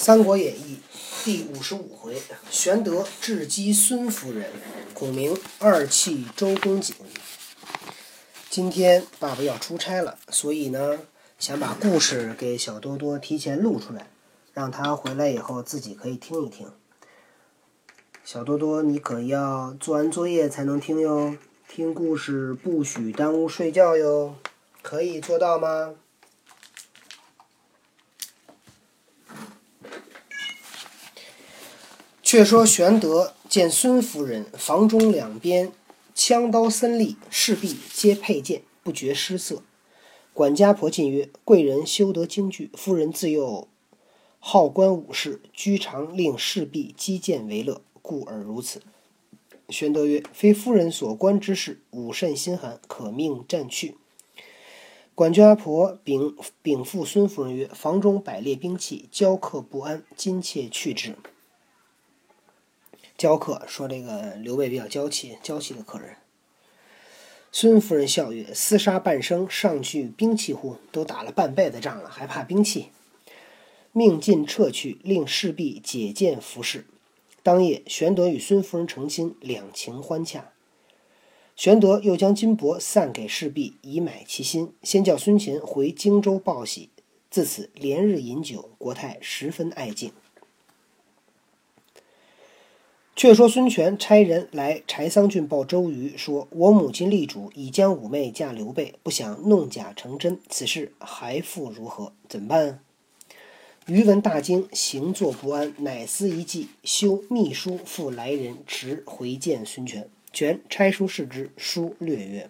《三国演义》第五十五回，玄德智击孙夫人，孔明二气周公瑾。今天爸爸要出差了，所以呢，想把故事给小多多提前录出来，让他回来以后自己可以听一听。小多多，你可要做完作业才能听哟，听故事不许耽误睡觉哟，可以做到吗？却说玄德见孙夫人房中两边枪刀森立，势必皆佩剑，不觉失色。管家婆进曰：“贵人修得京剧，夫人自幼好观武士，居常令侍婢击剑为乐，故而如此。”玄德曰：“非夫人所观之事，武甚心寒，可命暂去。”管家婆禀禀复孙夫人曰：“房中摆列兵器，交客不安，今妾去之。”教客说：“这个刘备比较娇气，娇气的客人。”孙夫人笑曰：“厮杀半生，尚惧兵器乎？都打了半辈子仗了，还怕兵器？”命尽撤去，令士婢解剑服侍。当夜，玄德与孙夫人成亲，两情欢洽。玄德又将金帛散给士婢，以买其心。先叫孙乾回荆州报喜。自此连日饮酒，国泰十分爱敬。却说孙权差人来柴桑郡报周瑜，说：“我母亲立主已将五妹嫁刘备，不想弄假成真，此事还复如何？怎么办？”瑜闻大惊，行坐不安，乃思一计，修密书复来人，持回见孙权。权差书示之，书略曰：“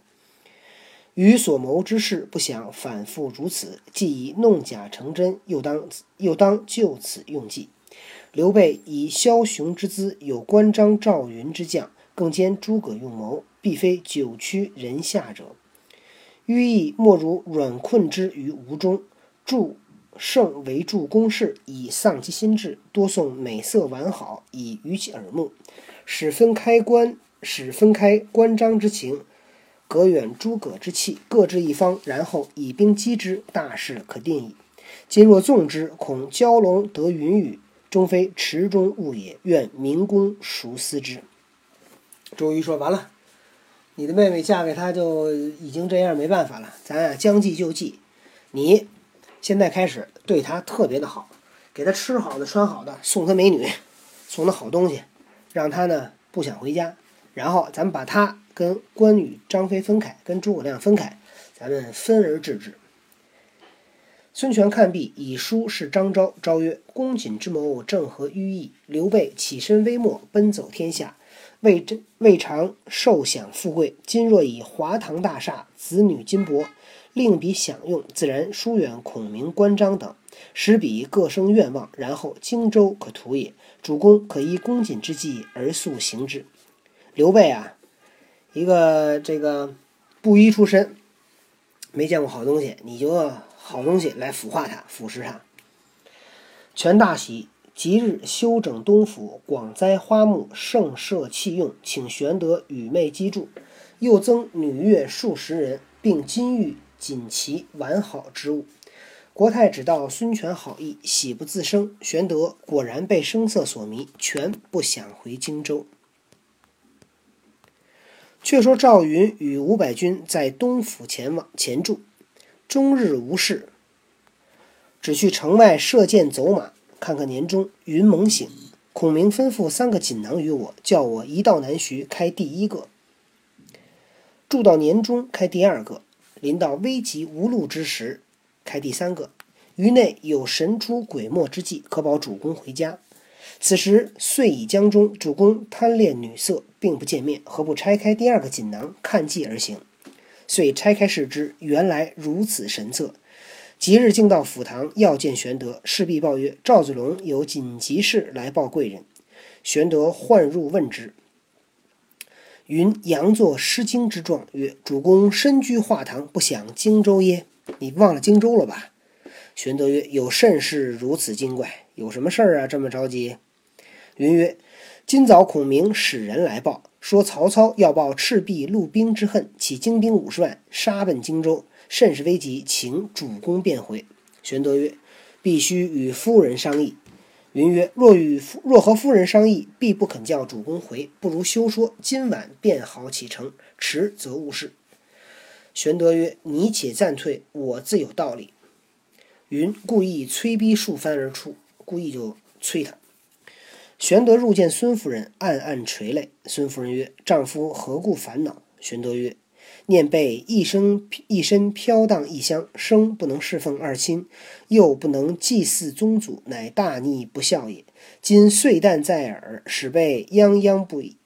余所谋之事，不想反复如此，既已弄假成真，又当又当就此用计。”刘备以枭雄之姿，有关张赵云之将，更兼诸葛用谋，必非九曲人下者。寓意莫如软困之于吴中，助胜为助攻势，以丧其心志；多送美色完好，以娱其耳目，使分开关，使分开关张之情，隔远诸葛之气，各置一方，然后以兵击之，大事可定矣。今若纵之，恐蛟龙得云雨。终非池中物也，愿明公熟思之。周瑜说：“完了，你的妹妹嫁给他就已经这样，没办法了。咱啊将计就计，你现在开始对他特别的好，给他吃好的、穿好的，送他美女，送他好东西，让他呢不想回家。然后咱们把他跟关羽、张飞分开，跟诸葛亮分开，咱们分而治之。”孙权看毕，以书示张昭。昭曰：“公瑾之谋正合于意。刘备起身微末，奔走天下，未真未尝受享富贵。今若以华堂大厦、子女金帛，令彼享用，自然疏远孔明、关张等，使彼各生愿望，然后荆州可图也。主公可依公瑾之计而速行之。”刘备啊，一个这个布衣出身，没见过好东西，你就。好东西来腐化它，腐蚀它。权大喜，即日修整东府，广栽花木，盛设器用，请玄德与妹击筑，又增女乐数十人，并金玉锦旗完好之物。国太只道孙权好意，喜不自胜。玄德果然被声色所迷，全不想回荆州。却说赵云与五百军在东府前往前住。终日无事，只去城外射箭走马，看看年终。云蒙醒，孔明吩咐三个锦囊于我，叫我一到南徐开第一个，住到年终开第二个，临到危急无路之时开第三个。于内有神出鬼没之计，可保主公回家。此时岁已将终，主公贪恋女色，并不见面，何不拆开第二个锦囊，看计而行？遂拆开视之，原来如此神策。即日竟到府堂，要见玄德。侍婢报曰：“赵子龙有紧急事来报贵人。”玄德唤入问之，云佯作失惊之状，曰：“主公身居画堂，不想荆州耶？你忘了荆州了吧？”玄德曰：“有甚事如此惊怪？有什么事儿啊？这么着急？”云曰：“今早孔明使人来报。”说曹操要报赤壁入兵之恨，起精兵五十万，杀奔荆州，甚是危急，请主公便回。玄德曰：“必须与夫人商议。”云曰：“若与夫若和夫人商议，必不肯叫主公回，不如休说，今晚便好启程。迟则误事。”玄德曰：“你且暂退，我自有道理。”云故意催逼数番而出，故意就催他。玄德入见孙夫人，暗暗垂泪。孙夫人曰：“丈夫何故烦恼？”玄德曰：“念被一生一身飘荡异乡，生不能侍奉二亲，又不能祭祀宗祖，乃大逆不孝也。今岁旦在耳，使被泱泱不已。”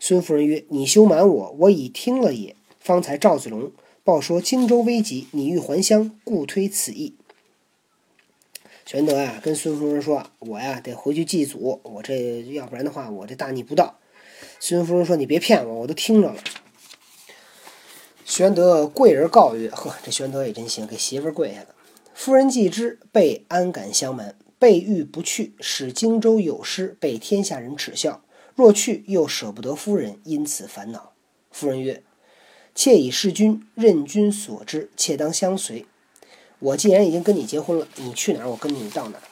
孙夫人曰：“你休瞒我，我已听了也。方才赵子龙。”报说荆州危急，你欲还乡，故推此意。玄德啊，跟孙夫人说：“我呀，得回去祭祖，我这要不然的话，我这大逆不道。”孙夫人说：“你别骗我，我都听着了。”玄德跪而告曰：“呵，这玄德也真行，给媳妇跪下了。夫人既知，备安敢相瞒？备欲不去，使荆州有失，被天下人耻笑；若去，又舍不得夫人，因此烦恼。”夫人曰。妾以事君，任君所之，妾当相随。我既然已经跟你结婚了，你去哪儿，我跟你到哪儿。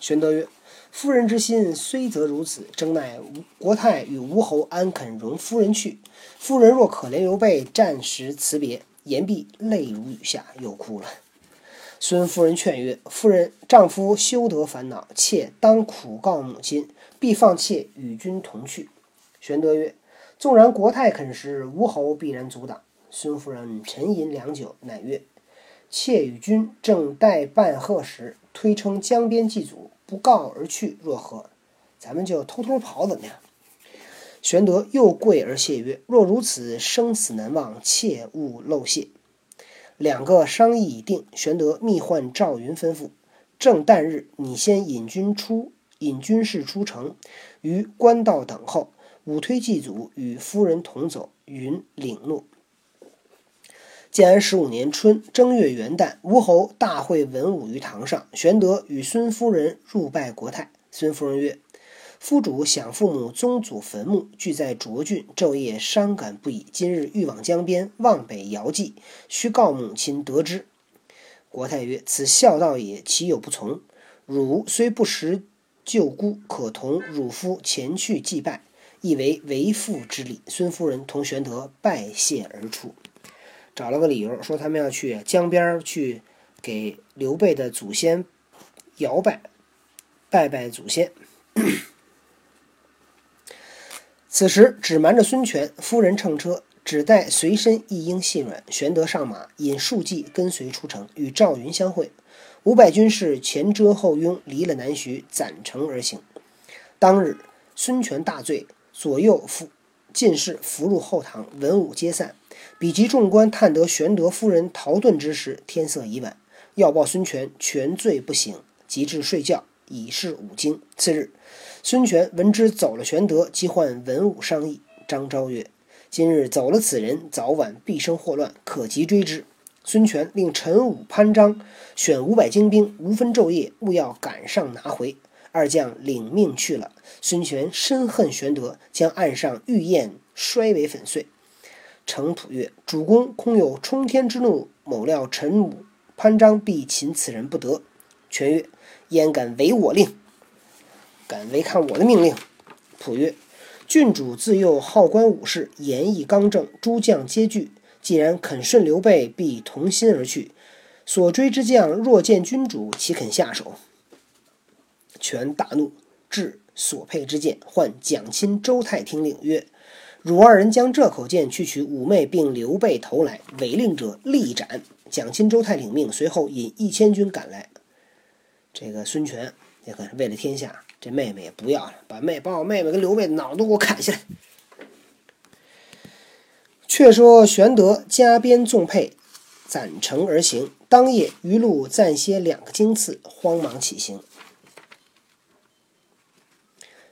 玄德曰：“夫人之心虽则如此，争奈吴国太与吴侯安肯容夫人去？夫人若可怜刘备，暂时辞别。”言毕，泪如雨下，又哭了。孙夫人劝曰：“夫人，丈夫休得烦恼，妾当苦告母亲，必放妾与君同去。”玄德曰：“纵然国太肯时，吴侯必然阻挡。”孙夫人沉吟良久，乃曰：“妾与君正待办贺时，推称江边祭祖，不告而去，若何？咱们就偷偷跑，怎么样？”玄德又跪而谢曰：“若如此，生死难忘，切勿漏谢。”两个商议已定，玄德密唤赵云，吩咐：“正旦日，你先引军出，引军士出城，于官道等候。武推祭祖，与夫人同走。”云领诺。建安十五年春正月元旦，吴侯大会文武于堂上。玄德与孙夫人入拜国太。孙夫人曰：“夫主想父母宗祖坟墓，俱在涿郡，昼夜伤感不已。今日欲往江边，望北遥祭，须告母亲得知。”国太曰：“此孝道也，岂有不从？汝虽不识舅姑，可同汝夫前去祭拜，亦为为父之礼。”孙夫人同玄德拜谢而出。找了个理由，说他们要去江边去给刘备的祖先摇拜，拜拜祖先。此时只瞒着孙权，夫人乘车，只带随身一应细软。玄德上马，引数骑跟随出城，与赵云相会。五百军士前遮后拥，离了南徐，攒城而行。当日，孙权大醉，左右副进士伏入后堂，文武皆散。比及众官探得玄德夫人逃遁之时，天色已晚，要报孙权全醉不醒，即至睡觉，已是五更。次日，孙权闻之走了玄德，即唤文武商议。张昭曰：“今日走了此人，早晚必生祸乱，可急追之。”孙权令陈武、潘璋选五百精兵，无分昼夜，务要赶上拿回。二将领命去了。孙权深恨玄德，将岸上玉砚摔为粉碎。程普曰：“主公空有冲天之怒，某料陈武、潘璋必擒此人不得。”权曰：“焉敢违我令？敢违抗我的命令？”普曰：“郡主自幼好观武士，言义刚正，诸将皆惧。既然肯顺刘备，必同心而去。所追之将若见君主，岂肯下手？”权大怒，至所佩之剑，唤蒋钦、周泰听令曰。汝二人将这口剑去取五妹，并刘备头来，违令者立斩。蒋钦、周泰领命，随后引一千军赶来。这个孙权也可是为了天下，这妹妹也不要了，把妹把我妹妹跟刘备的脑都给我砍下来。却说玄德加鞭纵辔，攒城而行。当夜余路暂歇两个经次，慌忙起行。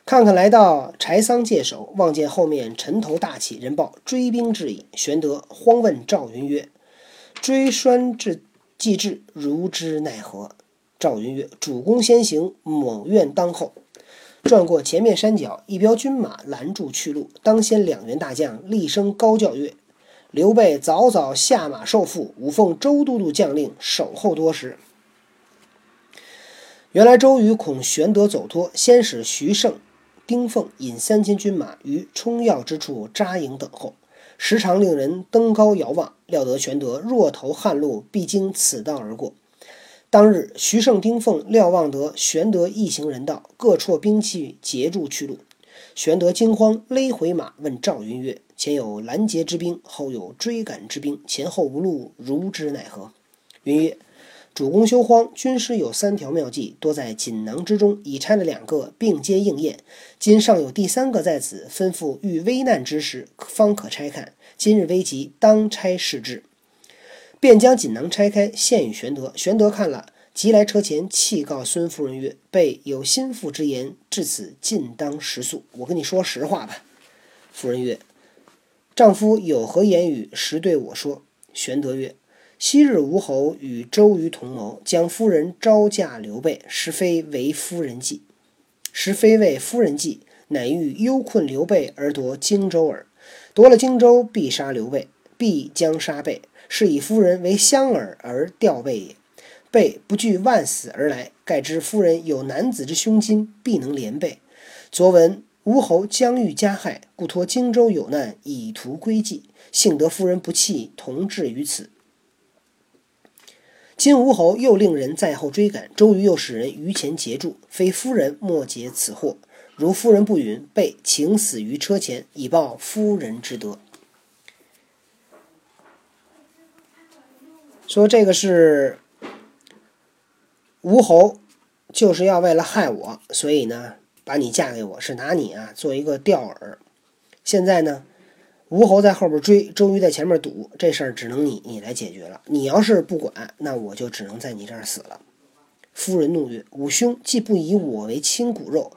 看看来到柴桑界首，望见后面尘头大起，人报追兵至矣。玄德慌问赵云曰：“追栓至既至，如之奈何？”赵云曰：“主公先行，某愿当后。”转过前面山脚，一彪军马拦住去路。当先两员大将厉声高叫曰：“刘备早早下马受缚，吾奉周都督将令，守候多时。”原来周瑜恐玄德走脱，先使徐盛、丁奉引三千军马于冲要之处扎营等候，时常令人登高遥望，料得玄德若投汉路，必经此道而过。当日，徐盛、丁奉料望得玄德一行人到，各绰兵器截住去路。玄德惊慌，勒回马，问赵云曰：“前有拦截之兵，后有追赶之兵，前后无路，如之奈何？”云曰：“主公休慌，军师有三条妙计，多在锦囊之中，已拆了两个，并皆应验。今尚有第三个在此，吩咐遇危难之时方可拆看。今日危急，当拆试之。”便将锦囊拆开，献与玄德。玄德看了，即来车前，泣告孙夫人曰：“备有心腹之言，至此尽当食宿。我跟你说实话吧。”夫人曰：“丈夫有何言语，实对我说。”玄德曰：“昔日吴侯与周瑜同谋，将夫人招嫁刘备，实非为夫人计，实非为夫人计，乃欲忧困刘备而夺荆州耳。夺了荆州，必杀刘备，必将杀备。”是以夫人为香饵而吊备也。备不惧万死而来，盖知夫人有男子之胸襟，必能连备。昨闻吴侯将欲加害，故托荆州有难，以图归计。幸得夫人不弃，同至于此。今吴侯又令人在后追赶，周瑜又使人于前截住，非夫人莫解此祸。如夫人不允，备请死于车前，以报夫人之德。说这个是吴侯，就是要为了害我，所以呢，把你嫁给我，是拿你啊做一个钓饵。现在呢，吴侯在后边追，周瑜在前面堵，这事儿只能你你来解决了。你要是不管，那我就只能在你这儿死了。夫人怒曰：“吾兄既不以我为亲骨肉，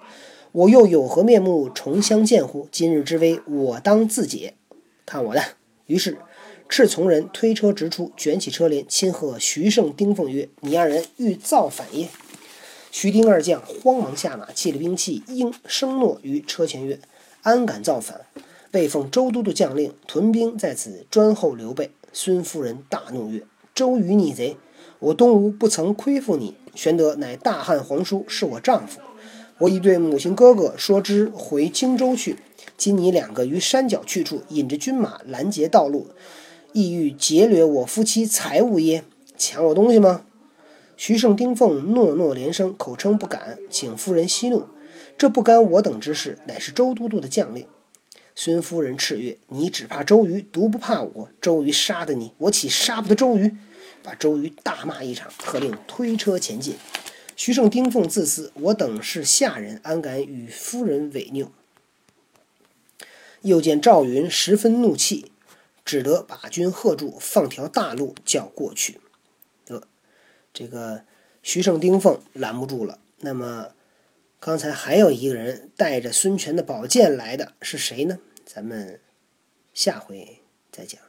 我又有何面目重相见乎？今日之危，我当自解，看我的。”于是。赤从人推车直出，卷起车帘，亲贺徐盛、丁奉曰：“你二人欲造反耶？”徐丁二将慌忙下马，弃了兵器，应声诺于车前曰：“安敢造反？被奉周都督将令，屯兵在此，专候刘备。”孙夫人大怒曰：“周瑜逆贼！我东吴不曾亏负你。玄德乃大汉皇叔，是我丈夫。我已对母亲哥哥说之，回荆州去。今你两个于山脚去处，引着军马拦截道路。”意欲劫掠我夫妻财物耶？抢我东西吗？徐盛、丁奉诺诺连声，口称不敢，请夫人息怒。这不干我等之事，乃是周都督的将令。孙夫人叱曰：“你只怕周瑜，独不怕我。周瑜杀的你，我岂杀不得周瑜？”把周瑜大骂一场，喝令推车前进。徐盛、丁奉自私，我等是下人，安敢与夫人违拗？又见赵云十分怒气。只得把军喝住，放条大路叫过去。得，这个徐盛、丁奉拦不住了。那么，刚才还有一个人带着孙权的宝剑来的是谁呢？咱们下回再讲。